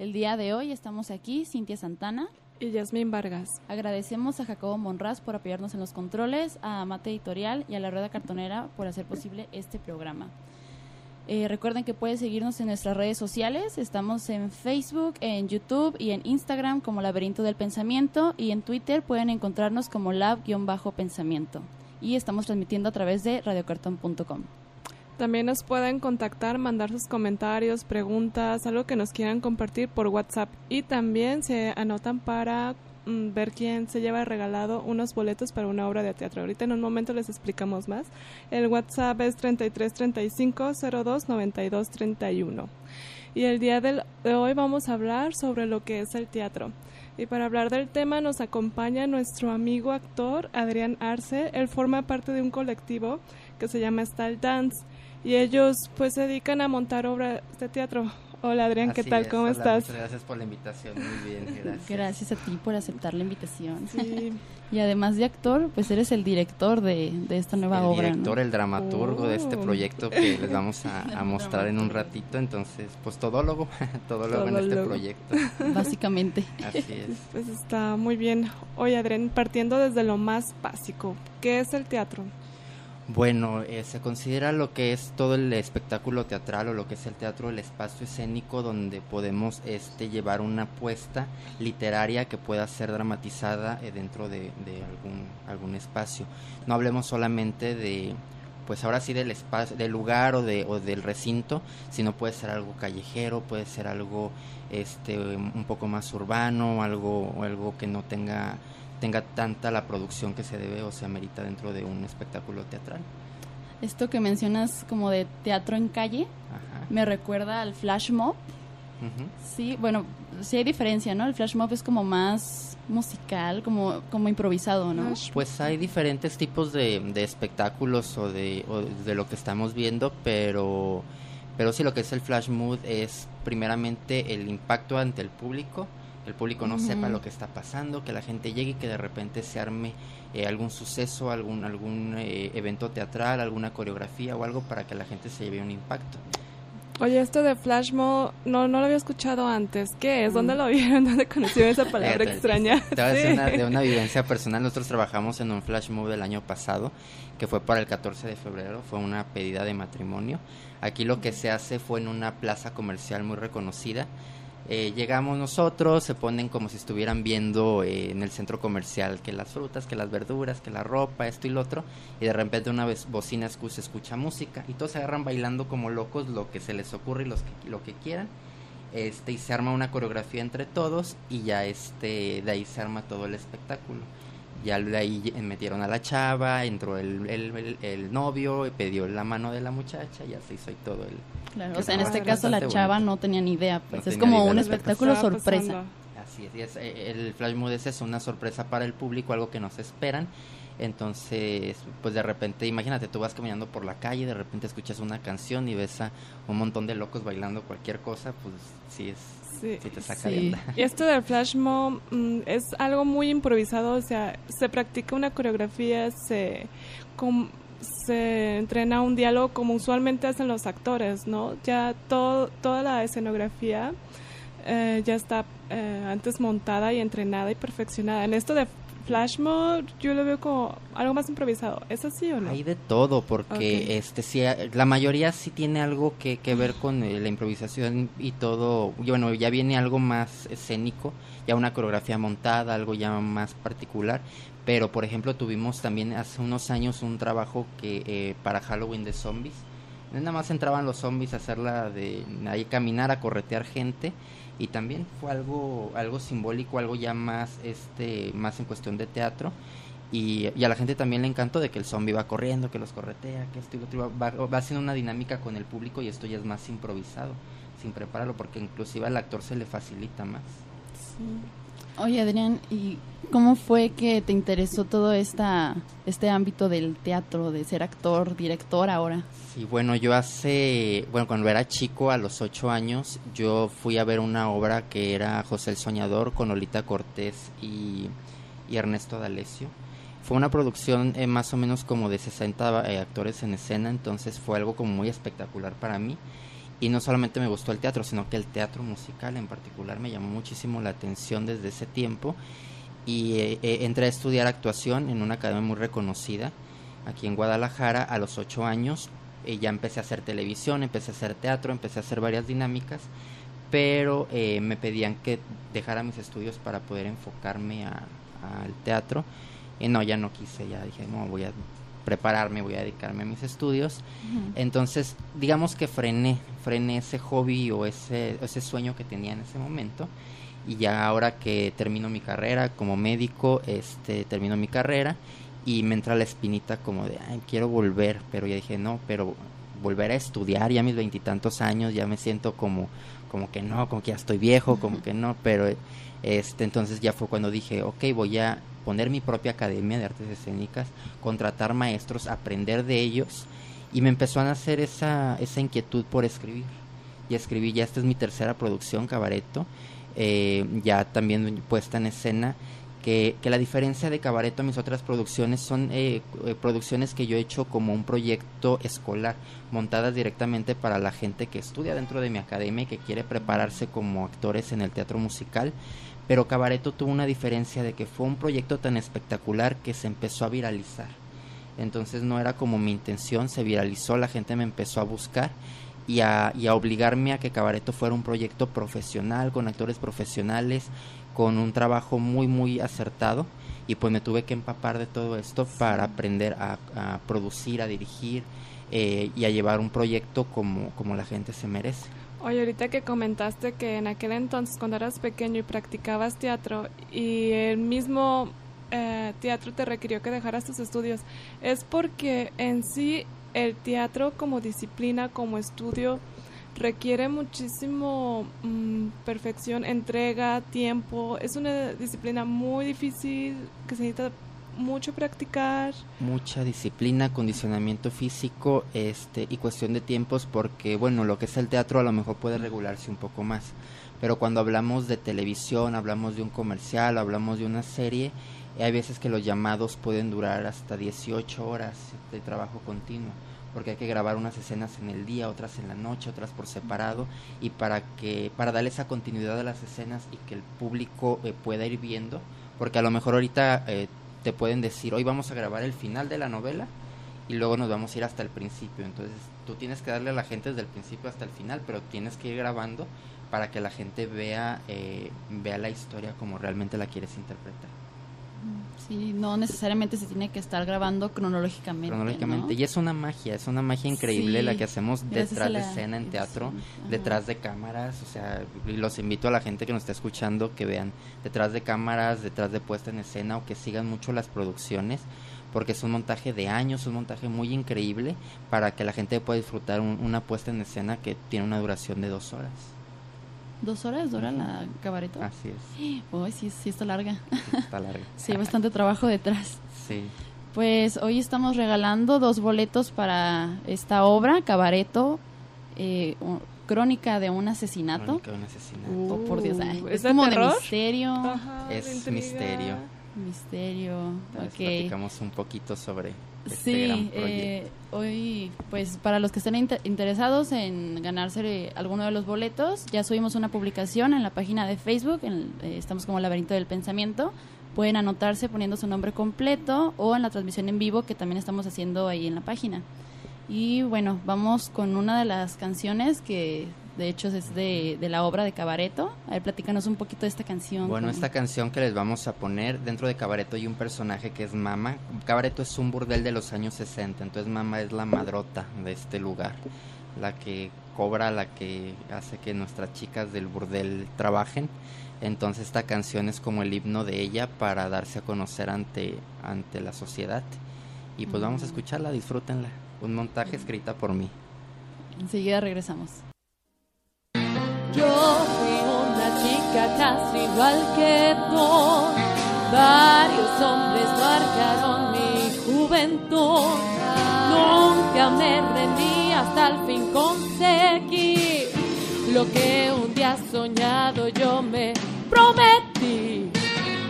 El día de hoy estamos aquí, Cintia Santana. Y Yasmín Vargas. Agradecemos a Jacobo Monraz por apoyarnos en los controles, a Mate Editorial y a la Rueda Cartonera por hacer posible este programa. Eh, recuerden que pueden seguirnos en nuestras redes sociales. Estamos en Facebook, en YouTube y en Instagram como Laberinto del Pensamiento y en Twitter pueden encontrarnos como lab-pensamiento. Y estamos transmitiendo a través de radiocartón.com. También nos pueden contactar, mandar sus comentarios, preguntas, algo que nos quieran compartir por WhatsApp. Y también se anotan para Mm, ver quién se lleva regalado unos boletos para una obra de teatro. Ahorita en un momento les explicamos más. El WhatsApp es 3335 02 92 31. Y el día de hoy vamos a hablar sobre lo que es el teatro. Y para hablar del tema nos acompaña nuestro amigo actor Adrián Arce. Él forma parte de un colectivo que se llama Style Dance y ellos pues se dedican a montar obras de teatro. Hola Adrián, ¿qué tal? ¿Cómo estás? gracias por la invitación, muy bien, gracias. Gracias a ti por aceptar la invitación. Sí. y además de actor, pues eres el director de, esta nueva obra. El director, el dramaturgo de este oh. proyecto que les vamos a, mostrar en un ratito, entonces, pues todólogo, todólogo, en este proyecto. Básicamente. Así es. Pues está muy bien. Oye Adrián, partiendo desde lo más básico, ¿qué es el teatro? Bueno, eh, se considera lo que es todo el espectáculo teatral o lo que es el teatro, el espacio escénico donde podemos este, llevar una apuesta literaria que pueda ser dramatizada eh, dentro de, algún, algún espacio. No hablemos solamente de, pues ahora sí del espacio, del lugar o, de, o del recinto, sino puede ser algo callejero, puede ser algo este, un poco más urbano, algo, algo que no tenga tenga tanta la producción que se debe o se amerita dentro de un espectáculo teatral. Esto que mencionas como de teatro en calle, me recuerda al flash mob. Sí, bueno, sí hay diferencia, ¿no? El flash mob es como más musical, como, como improvisado, ¿no? Pues hay diferentes tipos de, de espectáculos o de, o de lo que estamos viendo, pero, pero sí lo que es el flash mob es primeramente el impacto ante el público, el público no sepa lo que está pasando, que la gente llegue y que de repente se arme eh, algún suceso, algún, algún eh, evento teatral, alguna coreografía o algo para que la gente se lleve un impacto. Oye, esto de flash no, no lo había escuchado antes. ¿Qué es? ¿Dónde lo vieron? ¿Dónde conocieron esa palabra extraña? Te voy a decir de una vivencia personal. Nosotros trabajamos en un flash mob del año pasado, que fue para el 14 de febrero. Fue una pedida de matrimonio. Aquí lo que se hace fue en una plaza comercial muy reconocida. Eh, llegamos nosotros, se ponen como si estuvieran viendo eh, en el centro comercial que las frutas, que las verduras, que la ropa, esto y lo otro, y de repente una vez bocina se escucha música y todos se agarran bailando como locos lo que se les ocurre y los lo que quieran. Este, y se arma una coreografía entre todos y ya este, de ahí se arma todo el espectáculo ya de ahí metieron a la chava, entró el, el, el, novio, pidió la mano de la muchacha y así hizo todo el... Claro, o sea, en este caso la chava no tenía ni idea, pues es como un espectáculo sorpresa. Así es, eh, el flash mood es una sorpresa para el público, algo que no se esperan. Entonces, pues de repente, imagínate, tú vas caminando por la calle, de repente escuchas una canción y ves a un montón de locos bailando cualquier cosa, pues sí es sí, te saca Y esto del flash mob mm, es algo muy improvisado, o sea, se practica una coreografía, se, se entrena un diálogo como usualmente hacen los actores, ¿no? Ya todo, toda la escenografía eh, ya está eh, antes montada y entrenada y perfeccionada. En esto de flash mode yo lo veo como algo más improvisado. ¿Es así o no? Hay de todo, porque este sí, la mayoría sí tiene algo que, que ver con eh, la improvisación y todo. Bueno, ya viene algo más escénico, ya una coreografía montada, algo ya más particular. Pero, por ejemplo, tuvimos también hace unos años un trabajo que eh, para Halloween de zombies. Nada más entraban los zombies a hacerla de ahí caminar, a corretear gente y también fue algo algo simbólico algo ya más este más en cuestión de teatro y, a la gente también le encantó de que el zombie va corriendo que los corretea que esto y otro va, va haciendo una dinámica con el público y esto ya es más improvisado sin prepararlo porque inclusive al actor se le facilita más sí. Oye, Adrián, ¿y cómo fue que te interesó todo esta, este ámbito del teatro, de ser actor, director ahora? Sí, bueno, yo hace, bueno, cuando era chico, a los ocho años, yo fui a ver una obra que era José el Soñador con Lolita Cortés y, y Ernesto D'Alessio. Fue una producción eh, más o menos como de 60 eh, actores en escena, entonces fue algo como muy espectacular para mí. Y no solamente me gustó el teatro, sino que el teatro musical en particular me llamó muchísimo la atención desde ese tiempo. Y eh, entré a estudiar actuación en una academia muy reconocida aquí en Guadalajara a los ocho años y ya empecé a hacer televisión, empecé a hacer teatro, empecé a hacer varias dinámicas, pero eh, me pedían que dejara mis estudios para poder enfocarme al teatro. Y no, ya no quise, ya dije, no, voy a prepararme, voy a dedicarme a mis estudios. Entonces, digamos que frené, frené ese hobby o ese, ese sueño que tenía en ese momento. Y ya ahora que termino mi carrera como médico, este, termino mi carrera y me entra la espinita como de, ay, quiero volver, pero ya dije, no, pero volver a estudiar ya mis veintitantos años, ya me siento como, como que no, como que ya estoy viejo, como que no, pero este, entonces ya fue cuando dije, ok, voy a poner mi propia academia de artes escénicas, contratar maestros, aprender de ellos, y me empezó a nacer esa, esa inquietud por escribir. Y escribí, ya esta es mi tercera producción, Cabareto, eh, ya también puesta en escena, que, la diferencia de Cabareto a mis otras producciones son eh, eh, producciones que yo he hecho como un proyecto escolar, montadas directamente para la gente que estudia dentro de mi academia y que quiere prepararse como actores en el teatro musical. Pero Cabareto tuvo una diferencia de que fue un proyecto tan espectacular que se empezó a viralizar. Entonces no era como mi intención, se viralizó, la gente me empezó a buscar y a, y a obligarme a que Cabareto fuera un proyecto profesional, con actores profesionales, con un trabajo muy muy acertado y pues me tuve que empapar de todo esto para aprender a, producir, a dirigir eh, y a llevar un proyecto como, como la gente se merece. Oye, ahorita que comentaste que en aquel entonces cuando eras pequeño y practicabas teatro y el mismo eh, teatro te requirió que dejaras tus estudios, es porque en sí el teatro como disciplina, como estudio, requiere muchísimo mm, perfección, entrega, tiempo. Es una disciplina muy difícil que se necesita mucho practicar. Mucha disciplina, condicionamiento físico este, y cuestión de tiempos porque, bueno, lo que es el teatro a lo mejor puede regularse un poco más. Pero cuando hablamos de televisión, hablamos de un comercial, hablamos de una serie, hay veces que los llamados pueden durar hasta 18 horas de trabajo continuo porque hay que grabar unas escenas en el día, otras en la noche, otras por separado y para que para darle esa continuidad a las escenas y que el público eh, pueda ir viendo, porque a lo mejor ahorita eh, te pueden decir, "Hoy vamos a grabar el final de la novela" y luego nos vamos a ir hasta el principio. Entonces, tú tienes que darle a la gente desde el principio hasta el final, pero tienes que ir grabando para que la gente vea eh, vea la historia como realmente la quieres interpretar. Sí, no necesariamente se tiene que estar grabando cronológicamente. Cronológicamente. Y es una magia, es una magia increíble la que hacemos detrás de escena en teatro, detrás de cámaras. O sea, los invito a la gente que nos está escuchando que vean detrás de cámaras, detrás de puesta en escena o que sigan mucho las producciones porque es un montaje de años, un montaje muy increíble para que la gente pueda disfrutar una puesta en escena que tiene una duración de dos horas. ¿Dos horas dura la cabareto? Así es. Uy, sí, sí está larga. Está larga. sí, bastante trabajo detrás. Sí. Pues hoy estamos regalando dos boletos para esta obra, Cabareto, eh, crónica de un asesinato. Crónica de un asesinato. oh, por Dios, ¿Es, como de misterio. es misterio. Misterio. ok. Platicamos un poquito sobre sí, eh, hoy, pues para los que estén interesados en ganarse alguno de los boletos, ya subimos una publicación en la página de Facebook, en, eh, estamos como Laberinto del Pensamiento. Pueden anotarse poniendo su nombre completo o en la transmisión en vivo que también estamos haciendo ahí en la página. Y bueno, vamos con una de las canciones que de hecho es de, la obra de Cabareto. A ver, platícanos un poquito de esta canción. Bueno, esta canción que les vamos a poner, dentro de Cabareto hay un personaje que es Mama. Cabareto es un burdel de los años 60, entonces Mama es la madrota de este lugar, la que cobra, la que hace que nuestras chicas del burdel trabajen. Entonces esta canción es como el himno de ella para darse a conocer ante, ante la sociedad. Y pues vamos a mm. escucharla, disfrútenla. Un montaje escrita por mí. Enseguida regresamos. Yo fui una chica casi igual que tú. Varios hombres marcaron mi juventud. Nunca me rendí hasta el fin conseguí lo que un día soñado yo me prometí.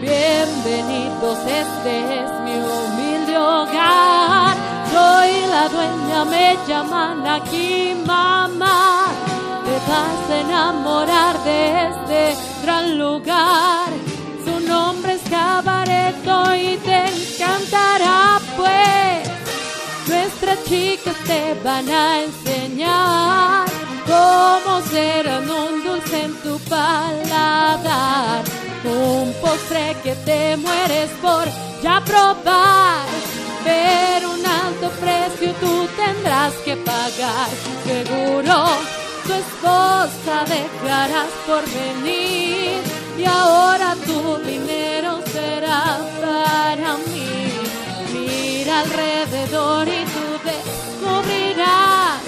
Bienvenidos, este es mi humilde hogar. Soy la dueña, me llaman aquí mamá. Vas a enamorar de este gran lugar. Su nombre es Cabareto y te encantará, pues. Nuestras chicas te van a enseñar cómo serán un dulce en tu paladar. Un postre que te mueres por ya probar. Pero un alto precio tú tendrás que pagar. Seguro tu esposa dejarás por venir. Y ahora tu dinero será para mí. Mira alrededor y tú descubrirás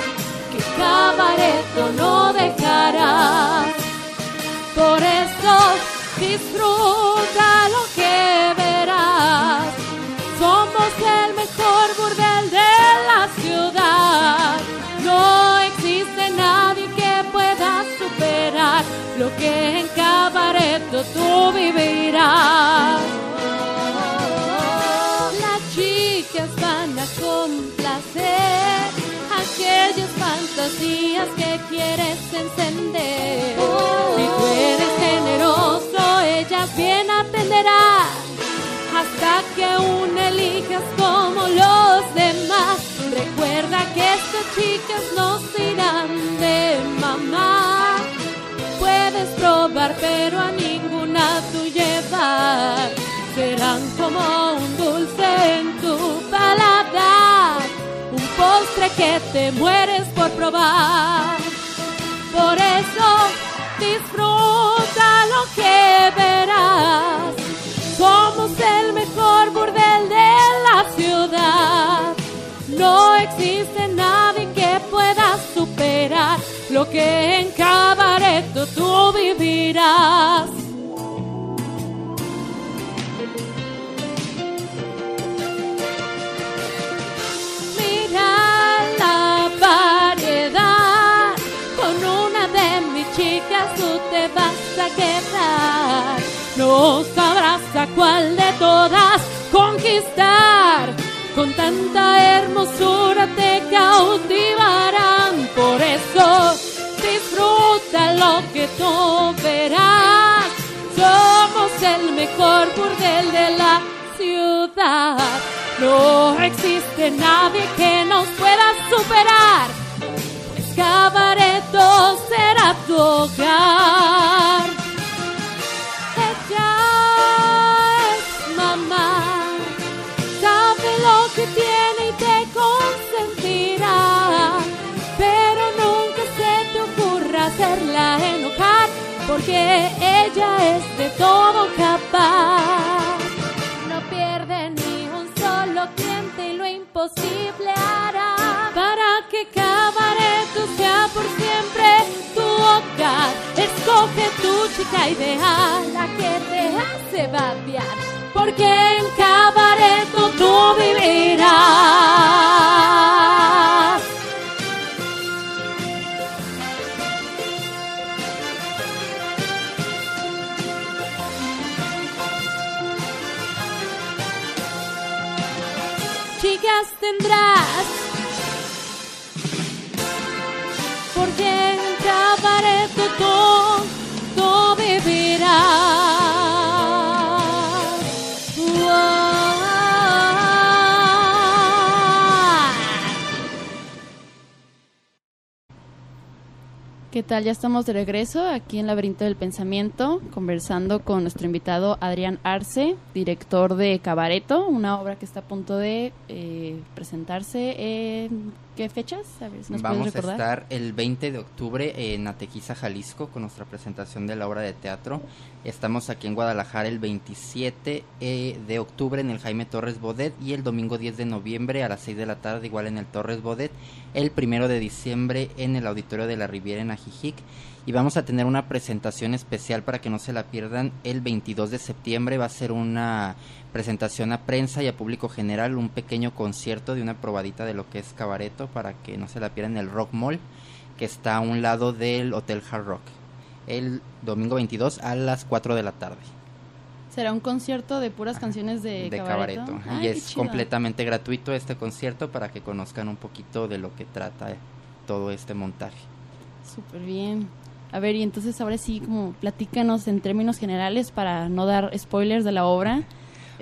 que cabareto no dejarás. Por eso disfruta lo que lo que en cabareto tú vivirás. Las chicas van a complacer aquellas fantasías que quieres encender. Si tú eres generoso, ellas bien atenderán hasta que aún elijas como los demás. Recuerda que estas chicas no se irán de mamá. Probar, pero a ninguna tú llevar. Serán como un dulce en tu paladar un postre que te mueres por probar. Por eso disfruta lo que verás. Somos el mejor burdel de la ciudad. No existe nadie que pueda superar lo que en cabareto tú vivirás. Mira la variedad, con una de mis chicas tú te vas a quedar. No sabrás a cuál de todas conquistar. Con tanta hermosura te cautivarán. Por eso disfruta lo que tú verás. Somos el mejor burdel de la ciudad. No existe nadie que nos pueda superar. Pues Cabareto será tu hogar. Porque ella es de todo capaz. No pierde ni un solo cliente y lo imposible hará para que Cabareto sea por siempre tu hogar. Escoge tu chica ideal, la que te hace babear, porque en Cabareto tú vivirás. ¿Qué tal? Ya estamos de regreso aquí en Laberinto del Pensamiento, conversando con nuestro invitado Adrián Arce, director de Cabareto, una obra que está a punto de eh, presentarse. ¿En qué fechas? A ver si nos Vamos puedes a estar el 20 de octubre en Atequiza, Jalisco, con nuestra presentación de la obra de teatro. Estamos aquí en Guadalajara el 27 eh, de octubre en el Jaime Torres Bodet y el domingo 10 de noviembre a las 6 de la tarde igual en el Torres Bodet. El primero de diciembre en el Auditorio de la Riviera en Ajijic y vamos a tener una presentación especial para que no se la pierdan el 22 de septiembre va a ser una presentación a prensa y a público general un pequeño concierto de una probadita de lo que es cabareto para que no se la pierdan en el Rock Mall que está a un lado del Hotel Hard Rock el domingo 22 a las 4 de la tarde Será un concierto de puras canciones de, de cabareto. cabareto. Ay, y es completamente gratuito este concierto para que conozcan un poquito de lo que trata todo este montaje. Súper bien. A ver, y entonces ahora sí, como platícanos en términos generales para no dar spoilers de la obra.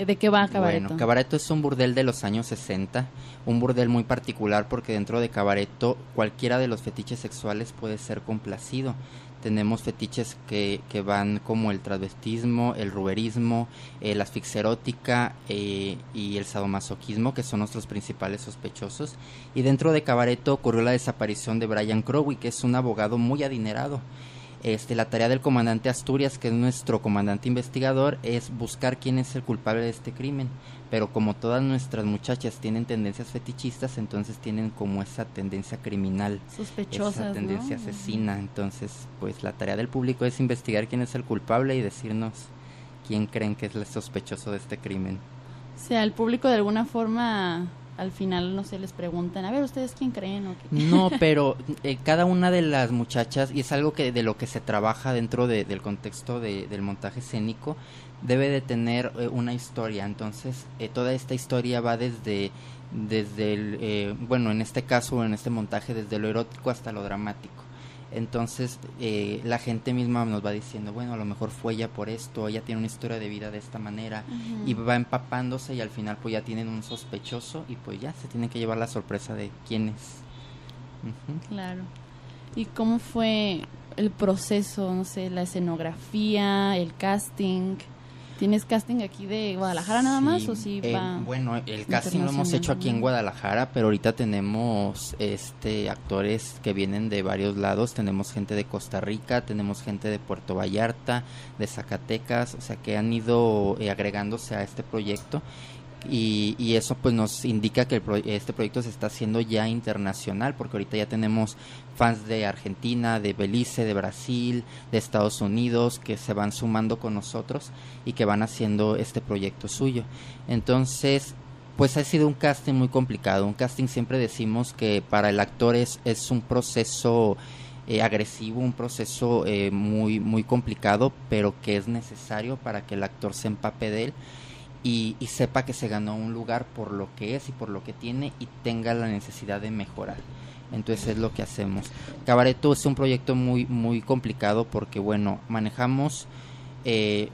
Eh, ¿De qué va Cabareto? Bueno, Cabareto es un burdel de los años 60, un burdel muy particular porque dentro de Cabareto cualquiera de los fetiches sexuales puede ser complacido. Tenemos fetiches que, que van como el travestismo, el ruberismo, eh, la asfixia erótica eh, y el sadomasoquismo, que son nuestros principales sospechosos. Y dentro de Cabareto ocurrió la desaparición de Brian Crowley, que es un abogado muy adinerado. Este, la tarea del comandante Asturias, que es nuestro comandante investigador, es buscar quién es el culpable de este crimen. Pero como todas nuestras muchachas tienen tendencias fetichistas, entonces tienen como esa tendencia criminal, esa tendencia ¿no? asesina. Entonces, pues la tarea del público es investigar quién es el culpable y decirnos quién creen que es el sospechoso de este crimen. O sea, el público de alguna forma, al final, no sé, les preguntan, a ver, ¿ustedes quién creen? o qué? No, pero eh, cada una de las muchachas, y es algo que de lo que se trabaja dentro de- del contexto de- del montaje escénico, debe de tener eh, una historia. Entonces, eh, toda esta historia va desde, desde el, bueno, en este caso, en este montaje, desde lo erótico hasta lo dramático. Entonces, eh, la gente misma nos va diciendo, bueno, a lo mejor fue ella por esto, ella tiene una historia de vida de esta manera, y va empapándose y al final pues ya tienen un sospechoso y pues ya se tienen que llevar la sorpresa de quién es. Claro. ¿Y cómo fue el proceso, no sé, la escenografía, el casting? ¿Tienes casting aquí de Guadalajara nada más o sí eh, va? bueno, el casting lo hemos hecho aquí en? Guadalajara, pero ahorita tenemos este actores que vienen de varios lados, tenemos gente de Costa Rica, tenemos gente de Puerto Vallarta, de Zacatecas, o sea que han ido eh, agregándose a este proyecto y, y eso pues nos indica que el pro- este proyecto se está haciendo ya internacional porque ahorita ya tenemos fans de Argentina, de Belice, de Brasil, de Estados Unidos que se van sumando con nosotros y que van haciendo este proyecto suyo. Entonces, pues ha sido un casting muy complicado. Un casting siempre decimos que para el actor es, es un proceso eh, agresivo, un proceso eh, muy, muy complicado, pero que es necesario para que el actor se empape de él y, y sepa que se ganó un lugar por lo que es y por lo que tiene y tenga la necesidad de mejorar. Entonces es lo que hacemos. Cabareto es un proyecto muy muy complicado porque bueno manejamos eh,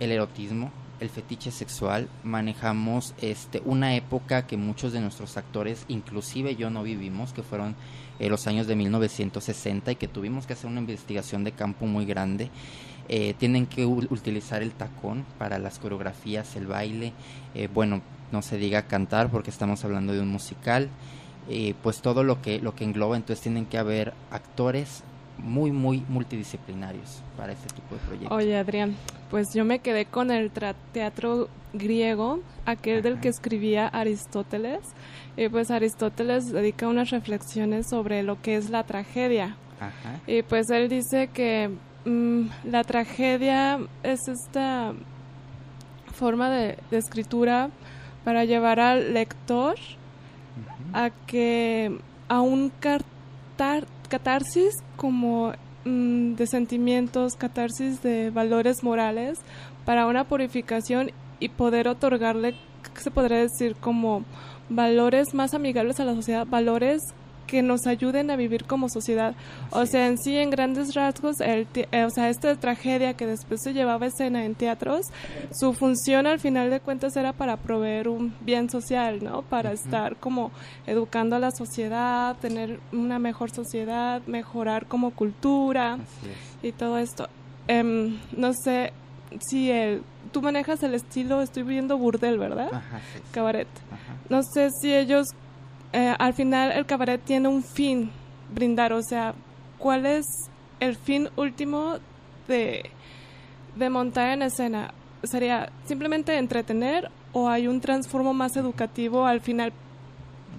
el erotismo, el fetiche sexual, manejamos este una época que muchos de nuestros actores, inclusive yo no vivimos, que fueron eh, los años de 1960 y que tuvimos que hacer una investigación de campo muy grande. Eh, tienen que utilizar el tacón para las coreografías, el baile, eh, bueno, no se diga cantar porque estamos hablando de un musical, eh, pues todo lo que lo que engloba, entonces tienen que haber actores muy muy multidisciplinarios para este tipo de proyectos. Oye, Adrián, pues yo me quedé con el teatro griego, aquel del que escribía Aristóteles. Y pues Aristóteles dedica unas reflexiones sobre lo que es la tragedia. Ajá. Y pues él dice que mm, la tragedia es esta forma de, de escritura para llevar al lector. A que a un cartar- catarsis como mm, de sentimientos, catarsis de valores morales para una purificación y poder otorgarle, ¿qué se podría decir? Como valores más amigables a la sociedad, valores que nos ayuden a vivir como sociedad. O sea, en sí, en grandes rasgos, el eh, o sea, esta tragedia que después se llevaba a escena en teatros, su función al final de cuentas era para proveer un bien social, ¿no? Para estar como educando a la sociedad, tener una mejor sociedad, mejorar como cultura y todo esto. Em, no sé si el, tú manejas el estilo, estoy viendo burdel, ¿verdad? Ajá, sí, sí. Cabaret. Ajá. No sé si ellos, eh, al final el cabaret tiene un fin brindar, o sea, ¿cuál es el fin último de, de montar en escena? ¿Sería simplemente entretener o hay un transformo más educativo al final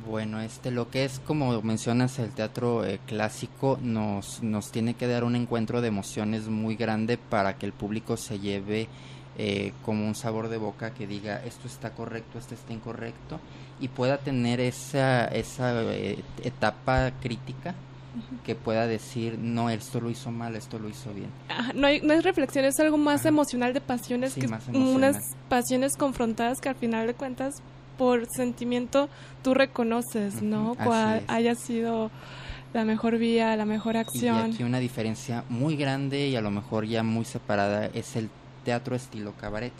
Bueno, este, lo que es como mencionas el teatro eh, clásico nos, nos tiene que dar un encuentro de emociones muy grande para que el público se lleve eh, como un sabor de boca que diga esto está correcto, esto está incorrecto y pueda tener esa, esa eh, etapa crítica que pueda decir no, esto lo hizo mal, esto lo hizo bien. Ajá, no, hay, no es reflexión, es algo más Ajá. emocional de pasiones, Sí, que unas pasiones confrontadas que al final de cuentas por sentimiento tú reconoces, ¿no? Cuál haya sido la mejor vía, la mejor Y acción. aquí una diferencia muy grande y a lo mejor ya muy separada es el teatro estilo cabaret.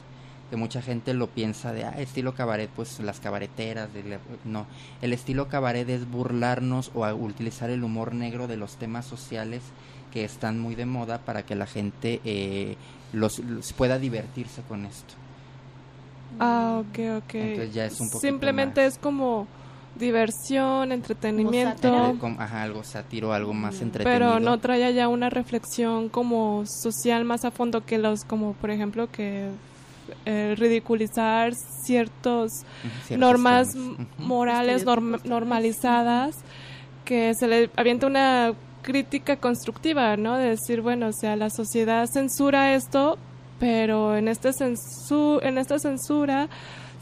Que mucha gente lo piensa de, ah, estilo cabaret, pues las cabareteras. de la-". No, el estilo cabaret es burlarnos o utilizar el humor negro de los temas sociales que están muy de moda para que la gente eh, los, los pueda divertirse con esto. Ah, ok, ok. Entonces ya es un Simplemente más. es como diversión, entretenimiento, sátira. Eh, com- ajá, algo sátiro, algo más entretenido. pero no trae ya una reflexión como social más a fondo que los, como por ejemplo que eh, ridiculizar ciertos normas morales norm- normalizadas que se le avienta una crítica constructiva, ¿no? De decir, bueno, o sea, la sociedad censura esto, pero en este censu en esta censura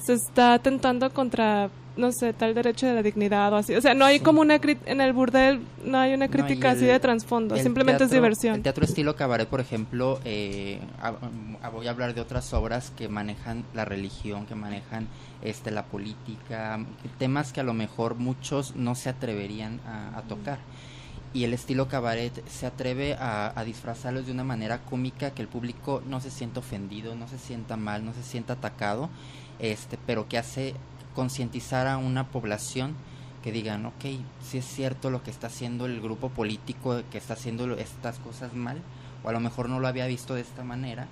se está atentando contra no sé, tal derecho de la dignidad o así. O sea, no hay Sí. como una en el burdel no hay una No, crítica así de trasfondo, simplemente es diversión. El teatro estilo cabaret, por ejemplo, eh, a- a- voy a hablar de otras obras que manejan la religión, que manejan este la política, temas que a lo mejor muchos no se atreverían a, a tocar. Y el estilo cabaret se atreve a, a disfrazarlos de una manera cómica que el público no se sienta ofendido, no se sienta mal, no se sienta atacado, este, pero que hace concientizar a una población que digan, ok, si es cierto lo que está haciendo el grupo político, que está haciendo estas cosas mal, o a lo mejor no lo había visto de esta manera,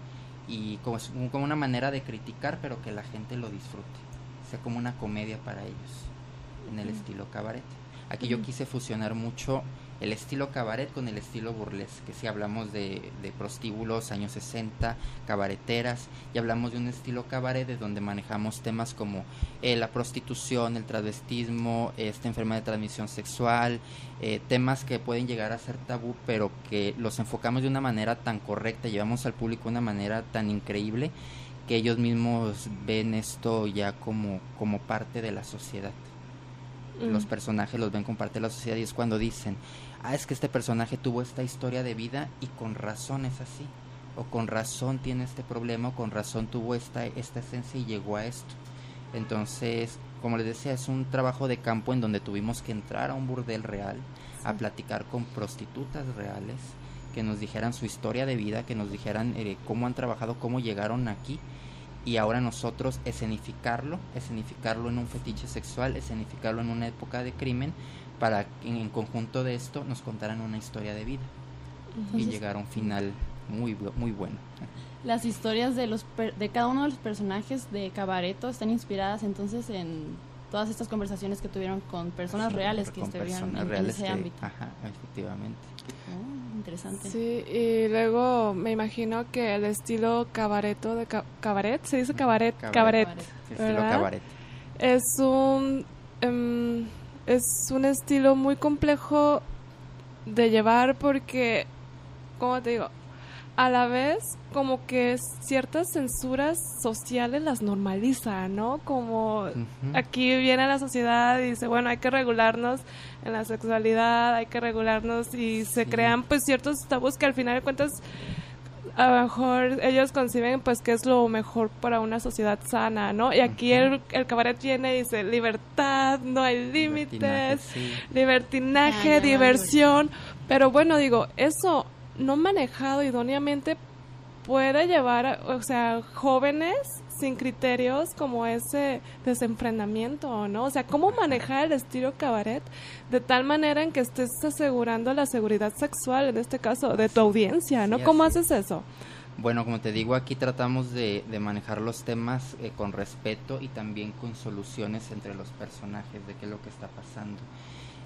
y como, como una manera de criticar, pero que la gente lo disfrute, sea como una comedia para ellos, en el estilo cabaret. Aquí yo quise fusionar mucho el estilo cabaret con el estilo burlesque, si hablamos de, de prostíbulos, años 60, cabareteras, y hablamos de un estilo cabaret de donde manejamos temas como eh, la prostitución, el travestismo, esta enfermedad de transmisión sexual, eh, temas que pueden llegar a ser tabú, pero que los enfocamos de una manera tan correcta, llevamos al público de una manera tan increíble que ellos mismos ven esto ya como, como parte de la sociedad. Los Mm. personajes los ven como parte de la sociedad y es cuando dicen, ah, es que este personaje tuvo esta historia de vida y con razón es así, o con razón tiene este problema, o con razón tuvo esta, esta esencia y llegó a esto. Entonces, como les decía, es un trabajo de campo en donde tuvimos que entrar a un burdel real, a platicar con prostitutas reales, que nos dijeran su historia de vida, que nos dijeran eh, cómo han trabajado, cómo llegaron aquí. Y ahora nosotros escenificarlo, escenificarlo en un fetiche sexual, escenificarlo en una época de crimen, para que en, conjunto de esto nos contaran una historia de vida y Entonces- llegar a un final muy, muy bueno. Las historias de los per- de cada uno de los personajes de Cabareto están inspiradas entonces en todas estas conversaciones que tuvieron con personas reales que estuvieron en, en ese que- ámbito. Ajá, efectivamente. Oh, interesante. Sí, y luego me imagino que el estilo cabareto de ca- cabaret, se dice cabaret, Cabaret. cabaret, Sí, estilo ¿verdad? cabaret. es un em, es un estilo muy complejo de llevar porque, como te digo, a la vez como que ciertas censuras sociales las normaliza, ¿no? Como aquí viene la sociedad y dice, bueno, hay que regularnos en la sexualidad, hay que regularnos y se Sí. crean pues ciertos tabús que al final de cuentas a lo mejor ellos conciben pues que es lo mejor para una sociedad sana, ¿no? Y aquí el, el cabaret viene y dice libertad, no hay Libertinaje, límites, sí. libertinaje, Ah, diversión, pero bueno, digo, eso no manejado idóneamente puede llevar, a- o sea, jóvenes sin criterios como ese desenfrenamiento, ¿no? O sea, ¿cómo manejar el estilo cabaret de tal manera en que estés asegurando la seguridad sexual, en este caso, de tu audiencia, ¿no? Sí, ¿Cómo haces eso? Bueno, como te digo, aquí tratamos de, de manejar los temas eh, con respeto y también con soluciones entre los personajes de qué es lo que está pasando.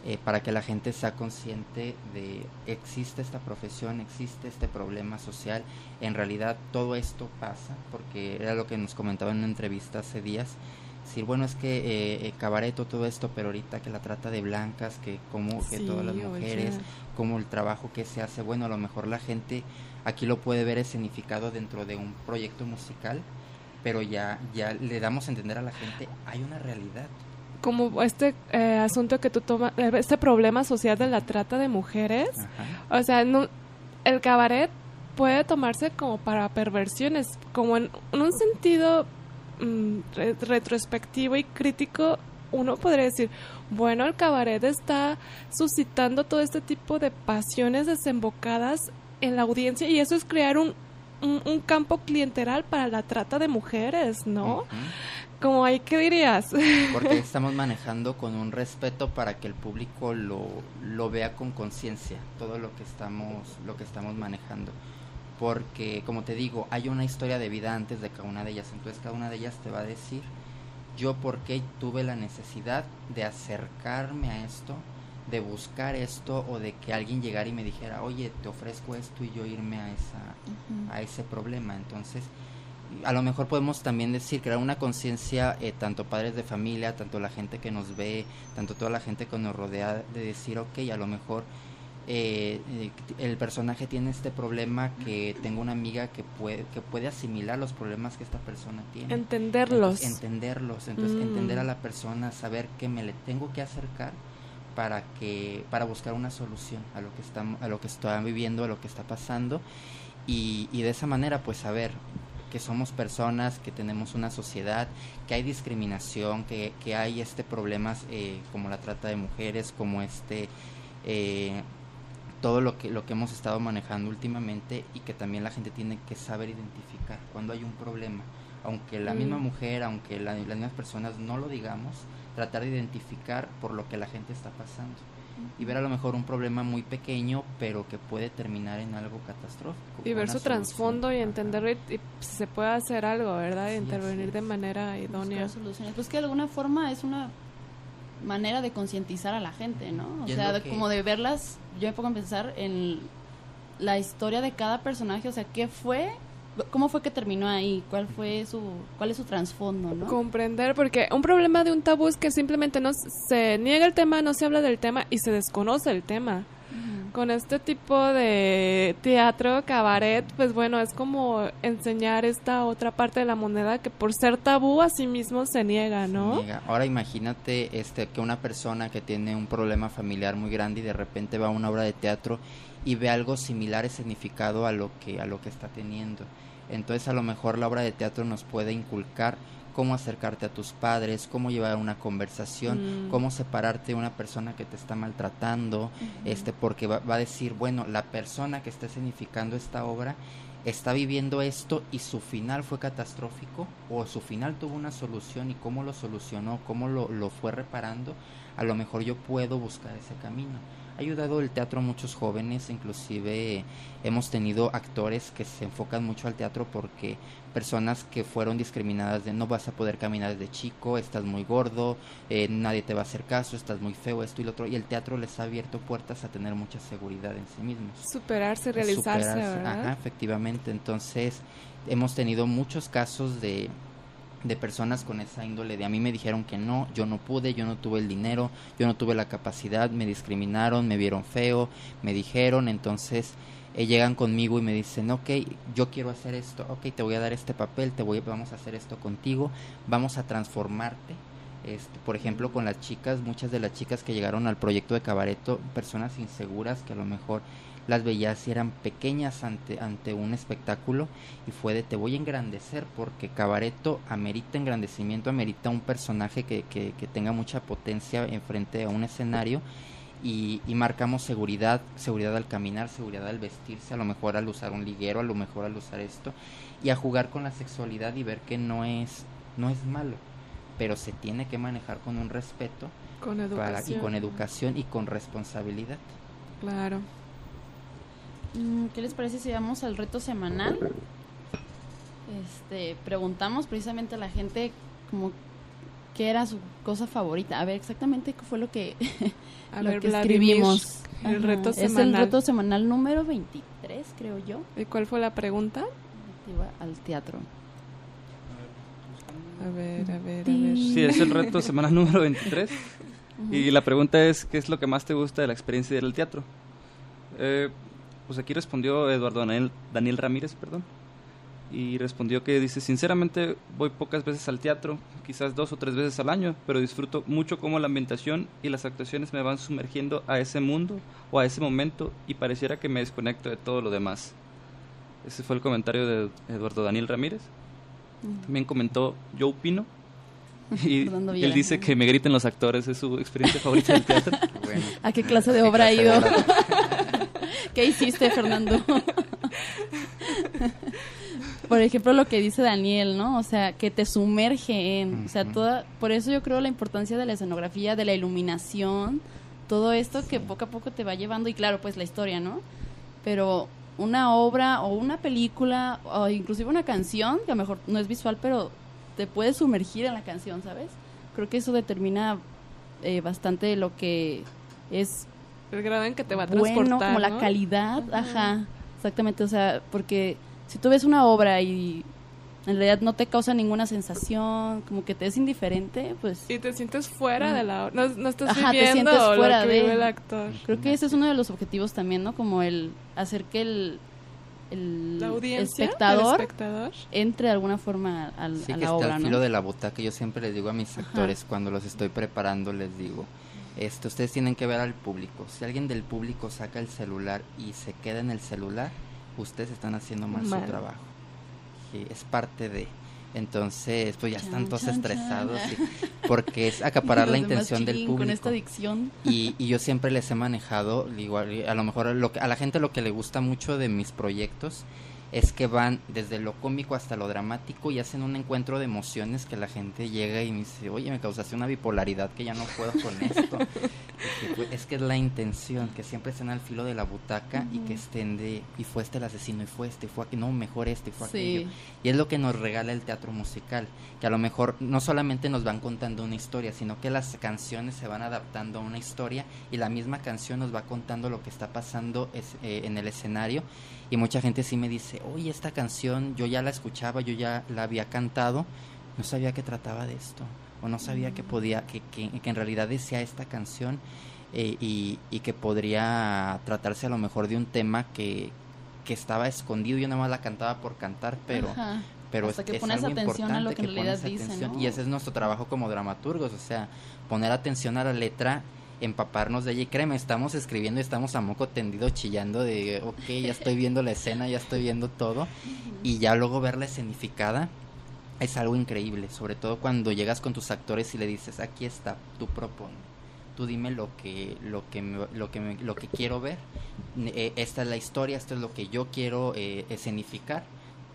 Eh, para que la gente sea consciente de existe esta profesión, existe este problema social, en realidad todo esto pasa, porque era lo que nos comentaba en una entrevista hace días, decir, bueno, es que eh, eh, cabareto, todo esto, pero ahorita que la trata de blancas, que como que todas las mujeres, como el trabajo que se hace, bueno, a lo mejor la gente aquí lo puede ver escenificado dentro de un proyecto musical, pero ya, ya le damos a entender a la gente, hay una realidad. Como este eh, asunto que tú tomas, este problema social de la trata de mujeres, Ajá. o sea, no- el cabaret puede tomarse como para perversiones, como en, en un sentido mm, re- retrospectivo y crítico, uno podría decir, bueno, el cabaret está suscitando todo este tipo de pasiones desembocadas en la audiencia y eso es crear un, un, un campo clienteral para la trata de mujeres, ¿no? Como ahí, ¿qué dirías? Porque estamos manejando con un respeto para que el público lo, lo vea con conciencia, todo lo que estamos, lo que estamos manejando. Porque, como te digo, hay una historia de vida antes de cada una de ellas. Entonces cada una de ellas te va a decir, yo por qué tuve la necesidad de acercarme a esto, de buscar esto, o de que alguien llegara y me dijera, oye, te ofrezco esto y yo irme a esa, a ese problema. Entonces, a lo mejor podemos también decir, crear una conciencia, eh, tanto padres de familia, tanto la gente que nos ve, tanto toda la gente que nos rodea, de decir, ok, a lo mejor eh, eh, el personaje tiene este problema que tengo una amiga que puede, que puede asimilar los problemas que esta persona tiene. Entenderlos. Entonces, entenderlos, entonces Mm. entender a la persona, saber que me le tengo que acercar para que para buscar una solución a lo que estamos a lo que está viviendo, a lo que está pasando y, y de esa manera pues saber que somos personas, que tenemos una sociedad, que hay discriminación, que, que hay este problemas eh, como la trata de mujeres, como este eh, todo lo que lo que hemos estado manejando últimamente y que también la gente tiene que saber identificar cuando hay un problema aunque la Mm. misma mujer aunque la- las mismas personas no lo digamos tratar de identificar por lo que la gente está pasando y ver a lo mejor un problema muy pequeño pero que puede terminar en algo catastrófico Y ver su trasfondo y Ajá. entenderlo y, y si se puede hacer algo, ¿verdad? Sí, Intervenir de manera idónea. buscar soluciones. Pues que de alguna forma es una manera de concientizar a la gente, ¿no? O sea, de- que- como de verlas, yo me pongo a pensar en la historia de cada personaje, o sea, qué fue, cómo fue que terminó ahí, cuál fue su, cuál es su trasfondo, ¿no? Comprender, porque un problema de un tabú es que simplemente no se niega el tema, no se habla del tema y se desconoce el tema. Con este tipo de teatro, cabaret, pues bueno, es como enseñar esta otra parte de la moneda que por ser tabú a sí mismo se niega, Se ¿no? niega. Ahora imagínate este que una persona que tiene un problema familiar muy grande y de repente va a una obra de teatro y ve algo similar significado a lo que a lo que está teniendo. Entonces a lo mejor la obra de teatro nos puede inculcar cómo acercarte a tus padres, cómo llevar una conversación, Mm. cómo separarte de una persona que te está maltratando, este porque va, va a decir, bueno, la persona que está significando esta obra está viviendo esto y su final fue catastrófico o su final tuvo una solución y cómo lo solucionó, cómo lo, lo fue reparando, a lo mejor yo puedo buscar ese camino. Ha ayudado el teatro a muchos jóvenes, inclusive hemos tenido actores que se enfocan mucho al teatro porque personas que fueron discriminadas de no vas a poder caminar desde chico, estás muy gordo, eh, nadie te va a hacer caso, estás muy feo, esto y lo otro, y el teatro les ha abierto puertas a tener mucha seguridad en sí mismos Superarse, realizarse, superarse. ¿verdad? Ajá, efectivamente. Entonces, hemos tenido muchos casos de, de personas con esa índole de a mí me dijeron que no, yo no pude, yo no tuve el dinero, yo no tuve la capacidad, me discriminaron, me vieron feo, me dijeron, entonces eh, llegan conmigo y me dicen, ok, yo quiero hacer esto, ok, te voy a dar este papel, te voy, vamos a hacer esto contigo, vamos a transformarte. Este, por ejemplo, con las chicas, muchas de las chicas que llegaron al proyecto de Cabareto, personas inseguras que a lo mejor las veías y eran pequeñas ante, ante un espectáculo y fue de te voy a engrandecer porque Cabareto amerita engrandecimiento, amerita un personaje que, que, que tenga mucha potencia enfrente a un escenario y, y marcamos seguridad, seguridad al caminar, seguridad al vestirse, a lo mejor al usar un liguero, a lo mejor al usar esto y a jugar con la sexualidad y ver que no es, no es malo, pero se tiene que manejar con un respeto Con para, y educación. con educación y con responsabilidad. Claro. Mm, ¿Qué les parece si vamos al reto semanal? Este, preguntamos precisamente a la gente como qué era su cosa favorita. A ver, exactamente qué fue lo que, A lo ver, que Vladimir, escribimos. el reto Es el semanal. reto semanal número 23, creo yo. ¿Y cuál fue la pregunta? Iba al teatro. A ver, a ver, a ver. Sí, es el reto semana número 23. Y la pregunta es, ¿qué es lo que más te gusta de la experiencia de ir al teatro? Eh, pues aquí respondió Eduardo Daniel, Daniel Ramírez, perdón. Y respondió que dice, sinceramente voy pocas veces al teatro, quizás dos o tres veces al año, pero disfruto mucho cómo la ambientación y las actuaciones me van sumergiendo a ese mundo o a ese momento y pareciera que me desconecto de todo lo demás. Ese fue el comentario de Eduardo Daniel Ramírez. También comentó Joe Pino. Y él dice que me griten los actores, es su experiencia favorita del teatro. Bueno, ¿A qué clase de obra ha ido? ¿Qué hiciste, Fernando? Por ejemplo, lo que dice Daniel, ¿no? O sea, que te sumerge en, o sea, toda, por eso yo creo la importancia de la escenografía, de la iluminación, todo esto que poco a poco te va llevando y claro, pues la historia, ¿no? Pero una obra o una película o inclusive una canción, que a lo mejor no es visual, pero te puedes sumergir en la canción, ¿sabes? Creo que eso determina eh, bastante lo que es El grado en que te va a bueno, transportar. como la calidad, ajá, exactamente, o sea, porque si tú ves una obra y en realidad no te causa ninguna sensación, como que te es indiferente, pues Y te sientes fuera de la obra. No, no estás Ajá, te viviendo sientes lo fuera que de- vive el actor. creo que ese es uno de los objetivos también, ¿no? Como el hacer que el, el La audiencia, espectador el espectador. entre de alguna forma al- Sí, a que la está al ¿no? filo de la butaca. Yo siempre les digo a mis actores cuando los estoy preparando, les digo, esto, ustedes tienen que ver al público. Si alguien del público saca el celular y se queda en el celular, ustedes están haciendo mal, Mal. su trabajo. Es parte de... Entonces, pues ya están todos chan, estresados chan. y- porque es acaparar la intención del público. Con esta adicción. Y, y yo siempre les he manejado, igual, a lo mejor lo que- a la gente lo que le gusta mucho de mis proyectos es que van desde lo cómico hasta lo dramático y hacen un encuentro de emociones que la gente llega y me dice, oye, me causaste una bipolaridad que ya no puedo con esto. Es que es la intención, que siempre estén al filo de la butaca y que estén de, y fue este el asesino, y fue este, y fue aquí, no, mejor este, y fue aquello. Sí. Y es lo que nos regala el teatro musical, que a lo mejor no solamente nos van contando una historia, sino que las canciones se van adaptando a una historia y la misma canción nos va contando lo que está pasando es- eh, en el escenario. Y mucha gente sí me dice, oye, esta canción yo ya la escuchaba, yo ya la había cantado, no sabía que trataba de esto, o no sabía que podía, que, que, que en realidad decía esta canción eh, y, y que podría tratarse a lo mejor de un tema que, que estaba escondido, yo nada más la cantaba por cantar, pero Ajá. pero Hasta es, que es pones algo atención a lo importante que en realidad y ese es nuestro trabajo como dramaturgos o sea poner atención a la letra empaparnos de ella. Y créeme estamos escribiendo y estamos a moco tendido chillando de ok ya estoy viendo la escena ya estoy viendo todo. Y ya luego verla escenificada es algo increíble sobre todo cuando llegas con tus actores y le dices aquí está tú propone tú dime lo que lo que me- lo que me- lo que quiero ver Eh, esta es la historia esto es lo que yo quiero eh, escenificar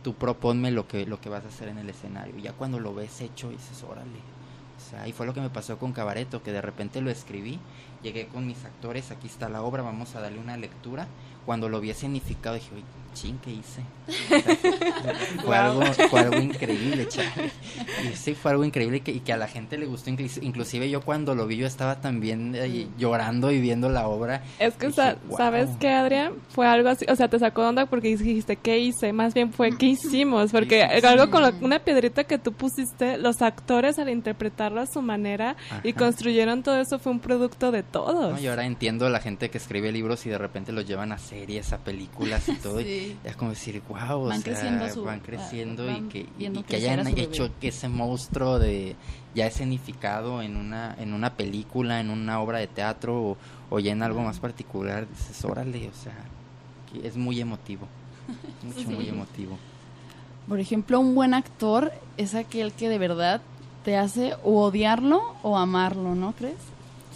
tú proponme lo que lo que vas a hacer en el escenario ya cuando lo ves hecho dices órale sea y fue lo que me pasó con Cabareto que de repente lo escribí llegué con mis actores aquí está la obra vamos a darle una lectura. Cuando lo vi escenificado dije "Uy, chin qué hice fue algo fue algo increíble chale. y sí fue algo increíble y que, y que a la gente le gustó inclusi- inclusive yo cuando lo vi yo estaba también eh, llorando y viendo la obra Es que, Dije, sa- "Wow". ¿sabes qué, Adrián? Fue algo así, o sea, te sacó de onda porque dijiste, ¿qué hice? Más bien fue, ¿qué hicimos? Porque hicimos? algo con lo- una piedrita que tú pusiste, los actores al interpretarlo a su manera y construyeron todo eso fue un producto de todos. No, y ahora entiendo la gente que escribe libros y de repente los llevan a series, a películas y todo. Sí. Y es como decir, wow, Van creciendo su- van creciendo van y que, y que hayan hecho que ese monstruo de ya escenificado en una, en una película, en una obra de teatro o, o ya en algo más particular. Dices, órale, o sea, que es muy emotivo. Mucho, muy emotivo. Por ejemplo, un buen actor es aquel que de verdad te hace o odiarlo o amarlo, ¿no crees?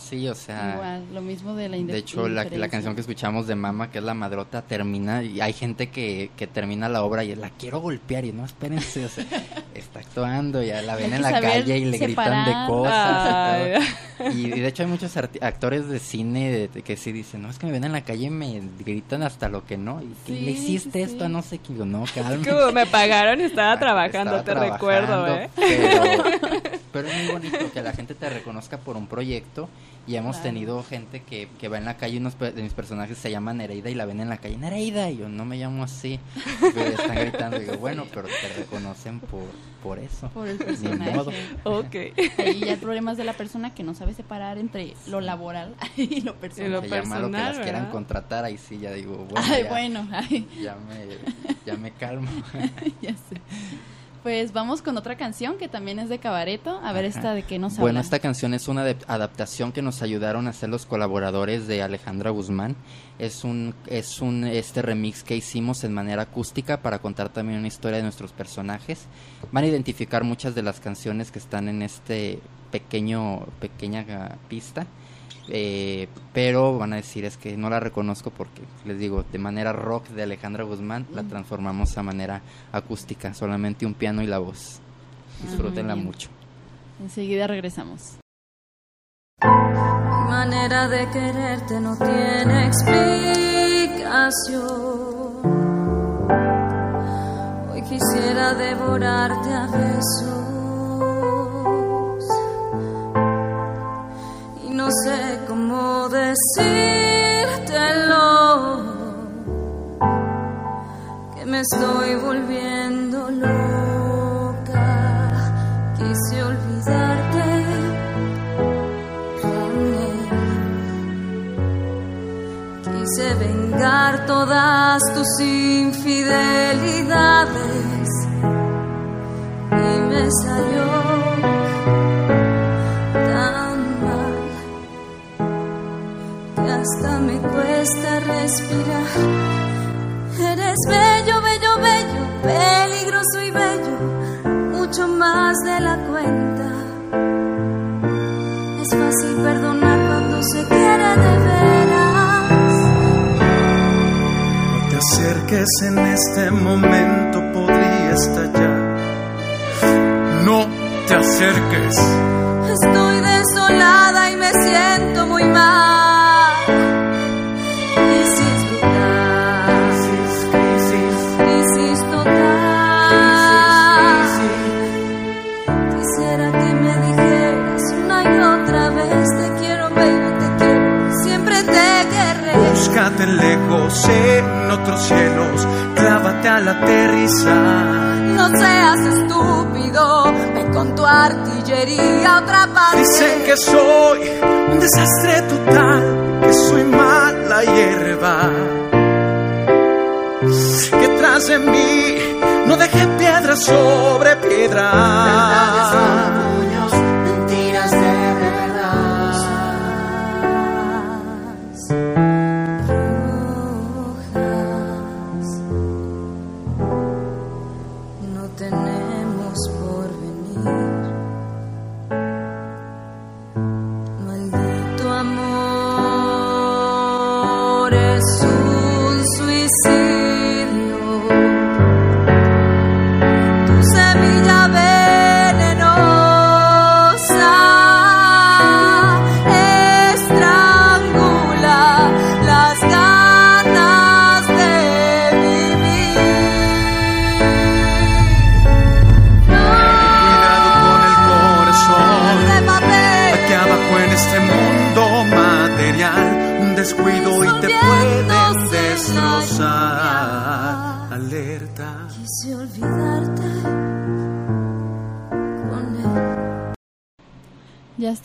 Sí, o sea. Igual, lo mismo de la De hecho, la, la canción que escuchamos de Mama, que es La Madrota, termina y hay gente que, que termina la obra y la quiero golpear y no, espérense, o sea, está actuando, ya la ven en la calle y le gritan de cosas. Y, todo. Y, y de hecho hay muchos actores de cine de- de que sí dicen, no, es que me ven en la calle y me gritan hasta lo que no. Y Sí, le hiciste sí, esto a no sé qué, digo, no, calma. Como me pagaron y estaba trabajando, estaba te recuerdo, ¿eh? Pero, pero es muy bonito que la gente te reconozca por un proyecto. Y hemos Claro. tenido gente que, que va en la calle, unos de mis personajes se llaman Nereida y la ven en la calle, Nereida, y yo no me llamo así. Pero están gritando, digo, bueno, pero te reconocen por, por eso. Por el personaje. modo. Ok. Ahí ya el problema es de la persona que no sabe separar entre lo laboral y lo personal. lo Que ya malo que las quieran contratar, ahí sí ya digo, bueno, Ay, ya, bueno, ay, ya me, ya me calmo. ya sé. Pues vamos con otra canción que también es de Cabareto. A ver Ajá. esta de qué nos Bueno, habla. esta canción es una de- adaptación que nos ayudaron a hacer los colaboradores de Alejandra Guzmán. Es un es un este remix que hicimos en manera acústica para contar también una historia de nuestros personajes. Van a identificar muchas de las canciones que están en este pequeño pequeña pista. Eh, pero van a decir es que no la reconozco porque les digo de manera rock de Alejandra Guzmán la transformamos a manera acústica solamente un piano y la voz muy disfrútenla mucho Enseguida regresamos. Mi manera de quererte no tiene explicación. Hoy quisiera devorarte a besos. Sé cómo decírtelo. Que me estoy volviendo loca. Quise olvidarte Quise vengar todas tus infidelidades y me salió hasta me cuesta respirar. Eres bello, bello, bello, peligroso y bello, mucho más de la cuenta. Es fácil perdonar cuando se quiere de veras. No te acerques en este momento, podría estallar. No te acerques. Estoy desolada y me siento muy mal. En otros cielos, clávate al aterrizar. No seas estúpido, ven con tu artillería a otra parte. Dicen que soy un desastre total, que soy mala hierba. Que tras de mí no deje piedra sobre piedra.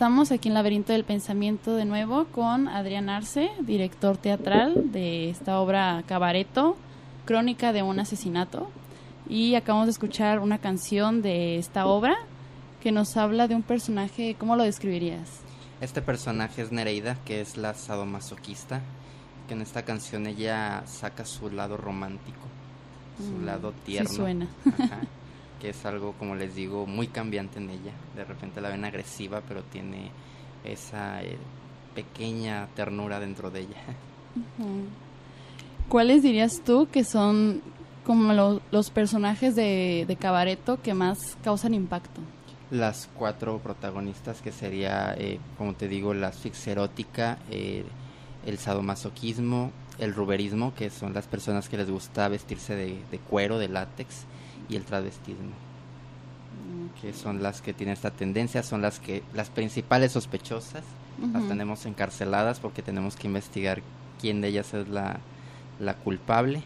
Estamos aquí en Laberinto del Pensamiento de nuevo con Adrián Arce, director teatral de esta obra Cabareto, Crónica de un asesinato. Y acabamos de escuchar una canción de esta obra que nos habla de un personaje, ¿cómo lo describirías? Este personaje es Nereida, que es la sadomasoquista, que en esta canción ella saca su lado romántico, su Mm, lado sí tierno. suena. ajá, que es algo, como les digo, muy cambiante en ella. De repente la ven agresiva, pero tiene esa eh, pequeña ternura dentro de ella. ¿Cuáles dirías tú que son como lo- los personajes de, de Cabareto que más causan impacto? Las cuatro protagonistas, que sería, eh, como te digo, la asfixia erótica, eh, el sadomasoquismo, el ruberismo, que son las personas que les gusta vestirse de, de cuero, de látex, y el travestismo, que son las que tienen esta tendencia, son las que las principales sospechosas, las tenemos encarceladas porque tenemos que investigar quién de ellas es la, la culpable,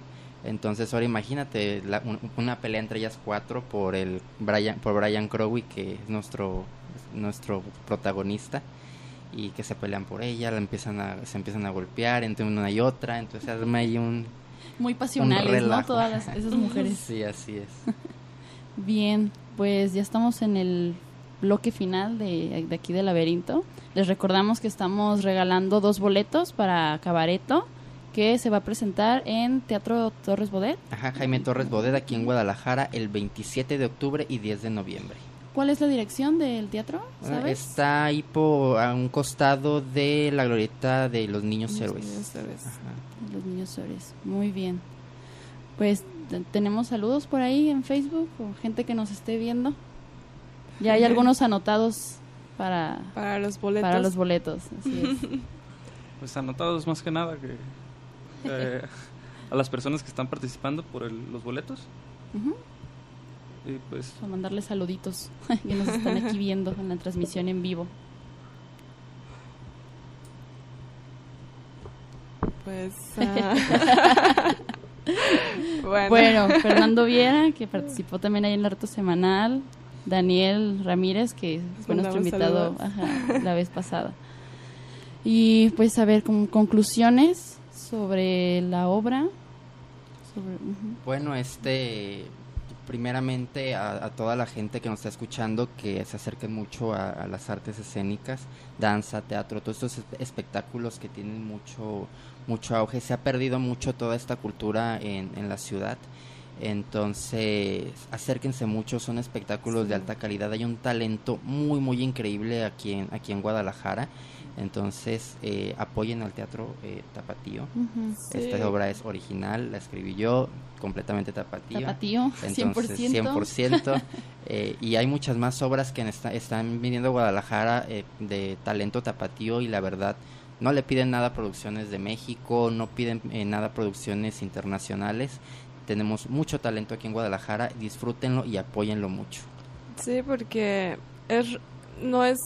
Entonces ahora imagínate la- un- una pelea entre ellas cuatro por el Brian, por Brian Crowley que es nuestro nuestro protagonista y que se pelean por ella, la empiezan a, se empiezan a golpear entre una y otra, entonces arma ahí un Muy pasionales, ¿no? Todas las- esas mujeres. Sí, así es. Bien, pues ya estamos en el bloque final de, de aquí del laberinto. Les recordamos que estamos regalando dos boletos para Cabareto, que se va a presentar en Teatro Torres Bodet. Ajá, Jaime Torres Bodeda aquí en Guadalajara el 27 de octubre y 10 de noviembre. ¿Cuál es la dirección del teatro? Ah, ¿Sabes? Está ahí por, a un costado de la glorieta de los niños Los héroes. niños héroes. Ajá. Los niños héroes. Muy bien. Pues te- tenemos saludos por ahí en Facebook o gente que nos esté viendo. Ya hay algunos anotados para, Para los boletos. para los boletos. Así es. Pues anotados más que nada que eh, a las personas que están participando por el- los boletos. Ujú. Y pues a mandarles saluditos que nos están aquí viendo en la transmisión en vivo. Pues. ah, bueno. Bueno, Fernando Viera, que participó también ahí en el reto semanal, Daniel Ramírez, que fue nuestro invitado ajá, la vez pasada. Y pues a ver, con conclusiones sobre la obra. Sobre. Bueno, este, primeramente a, a toda la gente que nos está escuchando que se acerquen mucho a, a las artes escénicas, danza, teatro, todos estos espe- espectáculos que tienen mucho, mucho auge. Se ha perdido mucho toda esta cultura en, en la ciudad. Entonces, acérquense mucho, son espectáculos de alta calidad. Hay un talento muy, muy increíble aquí en, aquí en Guadalajara. Entonces, eh, apoyen al teatro eh, Tapatío. Esta obra es original, la escribí yo, completamente tapatío. Tapatío, Entonces, 100%. 100%. eh, y hay muchas más obras que esta- están viniendo a Guadalajara eh, de talento tapatío y la verdad no le piden nada a producciones de México, no piden eh, nada a producciones internacionales. Tenemos mucho talento aquí en Guadalajara, disfrútenlo y apóyenlo mucho. Sí, porque es, no es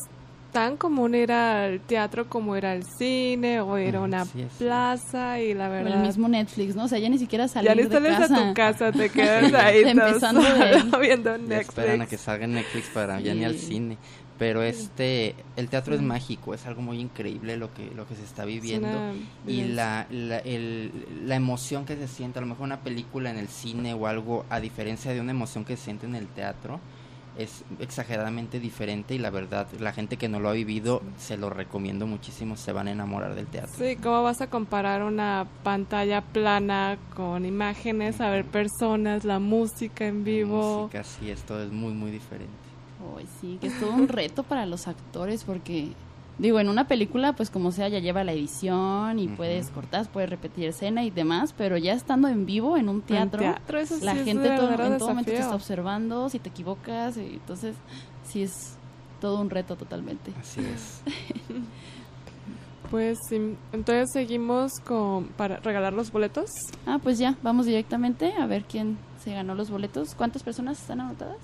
tan común ir al teatro como ir al cine o ir a Ujú, una sí plaza y la O verdad. el mismo Netflix, ¿no? O sea, ya ni siquiera salir ya ni de sales casa. a tu casa, te quedas ahí Empezando solo viendo Ya esperan a Netflix. que salga Netflix para ya ni al cine. Pero este, el teatro es mágico, es algo muy increíble lo que, lo que se está Es viviendo. una y la, la, el- la emoción que se siente, a lo mejor una película en el cine o algo, a diferencia de una emoción que se siente en el teatro, es exageradamente diferente y la verdad, la gente que no lo ha vivido, se lo recomiendo muchísimo, se van a enamorar del teatro. Sí, ¿cómo vas a comparar una pantalla plana con imágenes, a ver personas, la música en vivo? Música, sí, esto es muy, muy diferente. Ay, sí, que es todo un reto para los actores porque, digo, en una película, pues como sea, ya lleva la edición y puedes cortar, puedes repetir escena y demás, pero ya estando en vivo en un En teatro, eso la sí gente todo- en todo momento te está observando, si te equivocas, y entonces sí es todo un reto totalmente. Así es. Pues sí, entonces seguimos con para regalar los boletos. Ah, pues ya, vamos directamente a ver quién se ganó los boletos. ¿Cuántas personas están anotadas?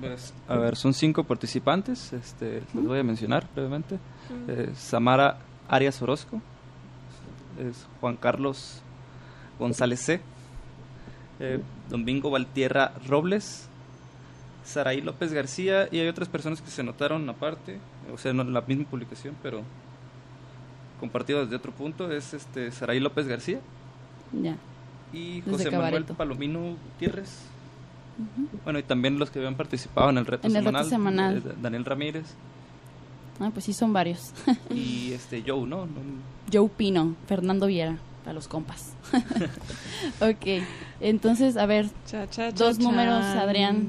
Pues, a ver, son cinco participantes, este, les voy a mencionar brevemente. Eh, Samara Arias Orozco, es Juan Carlos González C, eh, Domingo Valtierra Robles, Saraí López García y hay otras personas que se anotaron aparte, o sea, no en la misma publicación, pero compartido desde otro punto, es este Saraí López García Ya. y José Manuel. Palomino Gutiérrez. Bueno, y también los que habían participado en el reto En el semanal. reto semanal. eh, Daniel Ramírez Ah, pues sí, son varios. y este Joe, ¿no? No- Joe Pino, Fernando Viera, para los compas. ok, entonces, a ver, Cha, cha, cha, dos números. Adrián.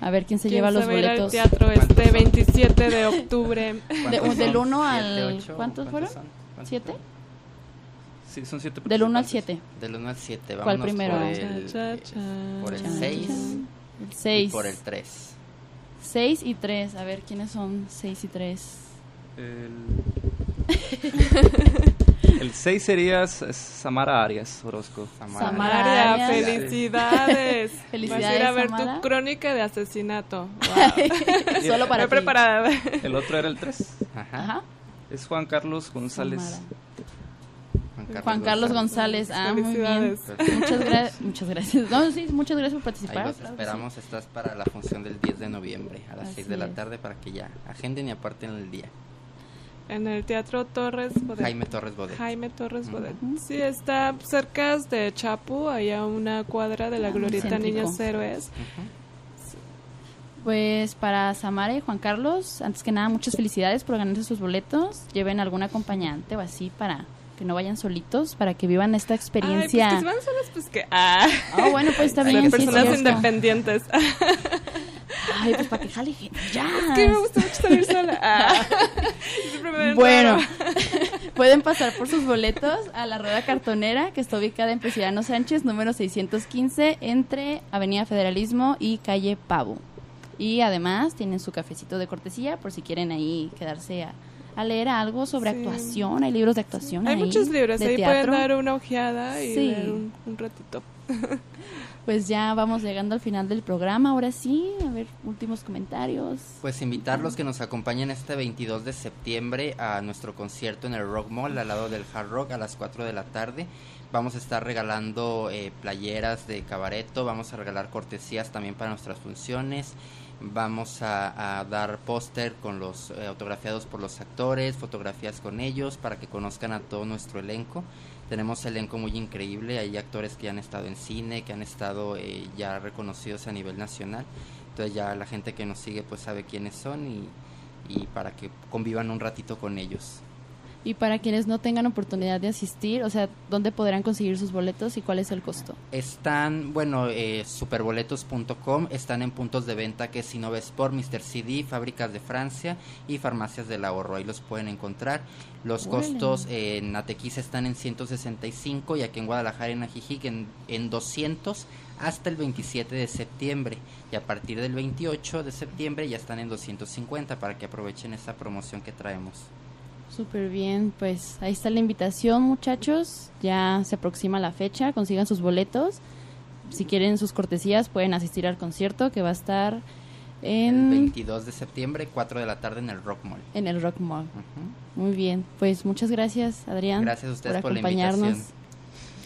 A ver quién se ¿Quién lleva los se boletos. teatro ¿Cuántos este son? 27 de octubre. De- ¿Cuántos del son? uno ¿Siete, al- ocho? ¿cuántos fueron? ¿Cuántos ¿Siete? son? Sí, son siete Del 1 al participantes. 7. Del 1 al 7. ¿Cuál primero? Por Cha, el, cha, cha. por el Chan, 6 El y 6. por el 3. 6 y 3. A ver quiénes son 6 y 3. El, el 6 sería Samara Arias Orozco. Samara María, Arias. felicidades. Felicidades, Vas a ir a ver Samara. tu crónica de asesinato. Wow. Solo para Estoy ti. preparada. El otro era el 3. Ajá. Ajá. Es Juan Carlos González. Samara. Juan Carlos, Juan Carlos González. Ah, muy bien. Felicidades. Muchas, gra- muchas gracias. No, sí, muchas gracias por Ahí participar. los esperamos, estás para la función del 10 de noviembre a las Así 6 de la es. tarde para que ya agenden y aparten el día. En el Teatro Torres Bodet. Jaime Torres Bodet. Jaime Torres Bodet. Sí, está cerca de Chapu, ahí a una cuadra de la Ah, Glorieta. Niños Héroes. Ujú. Pues para Samara y Juan Carlos, antes que nada, muchas felicidades por ganarse sus boletos. Lleven algún acompañante o así para que no vayan solitos, para que vivan esta Ay, pues experiencia. que si van solos, pues que... Ah, Ah, bueno, pues está bien. sí, personas cierto. independientes. Ay, pues para que jale gente. Ya. Es que me gusta mucho salir sola. Ah. Bueno, pueden pasar por sus boletos a la rueda cartonera que está ubicada en Presidiano Sánchez, número 615, entre Avenida Federalismo y calle Pavo. Y además tienen su cafecito de cortesía por si quieren ahí quedarse a, a leer algo sobre Sí. actuación. Hay libros de actuación. Hay ahí, muchos libros, de ahí teatro. pueden dar una ojeada y Sí. un ratito. Pues ya vamos llegando al final del programa. Ahora sí, a ver, últimos comentarios. Pues invitarlos que nos acompañen este 22 de septiembre a nuestro concierto en el Rock Mall al lado del Hard Rock a las 4 de la tarde. Vamos a estar regalando eh, playeras de cabareto, vamos a regalar cortesías también para nuestras funciones. Vamos a, dar póster con los eh, autografiados por los actores, fotografías con ellos para que conozcan a todo nuestro elenco. Tenemos elenco muy increíble, hay actores que han estado en cine, que han estado eh, ya reconocidos a nivel nacional. Entonces ya la gente que nos sigue pues sabe quiénes son y, y para que convivan un ratito con ellos. Y para quienes no tengan oportunidad de asistir, o sea, ¿dónde podrán conseguir sus boletos y cuál es el costo? Están, bueno, eh, superboletos.com, están en puntos de venta que es Sinovesport, Mr. CD, Fábricas de Francia y Farmacias del Ahorro. Ahí los pueden encontrar. Los costos eh, en Atequis están en 165 y aquí en Guadalajara, en Ajijic, en, en 200 hasta el 27 de septiembre. Y a partir del 28 de septiembre ya están en 250 para que aprovechen esta promoción que traemos. Súper bien, pues ahí está la invitación, muchachos. Ya se aproxima la fecha, consigan sus boletos. Si quieren sus cortesías, pueden asistir al concierto que va a estar El en, 22 de septiembre, 4 de la tarde en el Rock Mall. en el Rock Mall. Ujú. Muy bien, pues muchas gracias, Adrián. Gracias a ustedes por la acompañarnos, invitación.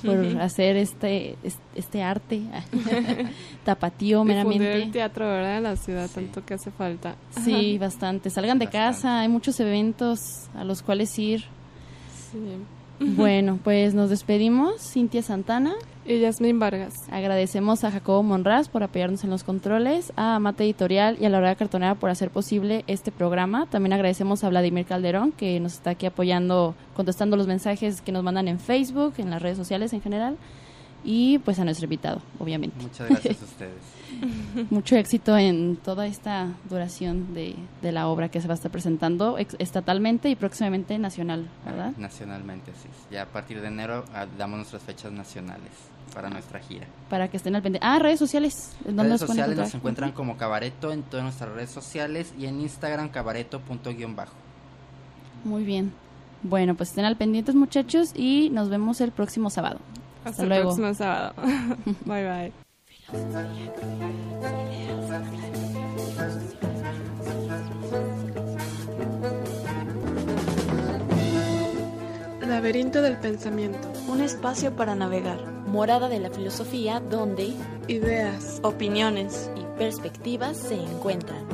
Por hacer este, es- este arte tapatío Difundir el meramente. teatro, ¿verdad? En la ciudad, Sí. tanto que hace falta. Sí, bastante. Salgan de Bastante. casa, hay muchos eventos a los cuales ir. Sí. Bueno, pues nos despedimos. Cintia Santana. Y Yasmín Vargas. Agradecemos a Jacobo Monraz por apoyarnos en los controles, a Mate Editorial y a la Hora Cartonera por hacer posible este programa. También agradecemos a Vladimir Calderón que nos está aquí apoyando, contestando los mensajes que nos mandan en Facebook, en las redes sociales en general. Y pues a nuestro invitado, obviamente. Muchas gracias a ustedes. Mucho éxito en toda esta duración de, de la obra que se va a estar presentando ex- estatalmente y próximamente nacional, ¿verdad? Nacionalmente, sí. Ya a partir de enero ah, damos nuestras fechas nacionales para nuestra gira. Para que estén al pendiente. Ah, redes sociales. ¿en ¿Dónde redes nos sociales nos encuentran como Cabareto en todas nuestras redes sociales y en Instagram cabareto punto guion bajo. Muy bien. Bueno, pues estén al pendientes muchachos y nos vemos el próximo sábado. Hasta, Hasta el luego. próximo sábado. bye bye. Laberinto del pensamiento. Un espacio para navegar. Morada de la filosofía donde Ideas. Opiniones. y perspectivas se encuentran.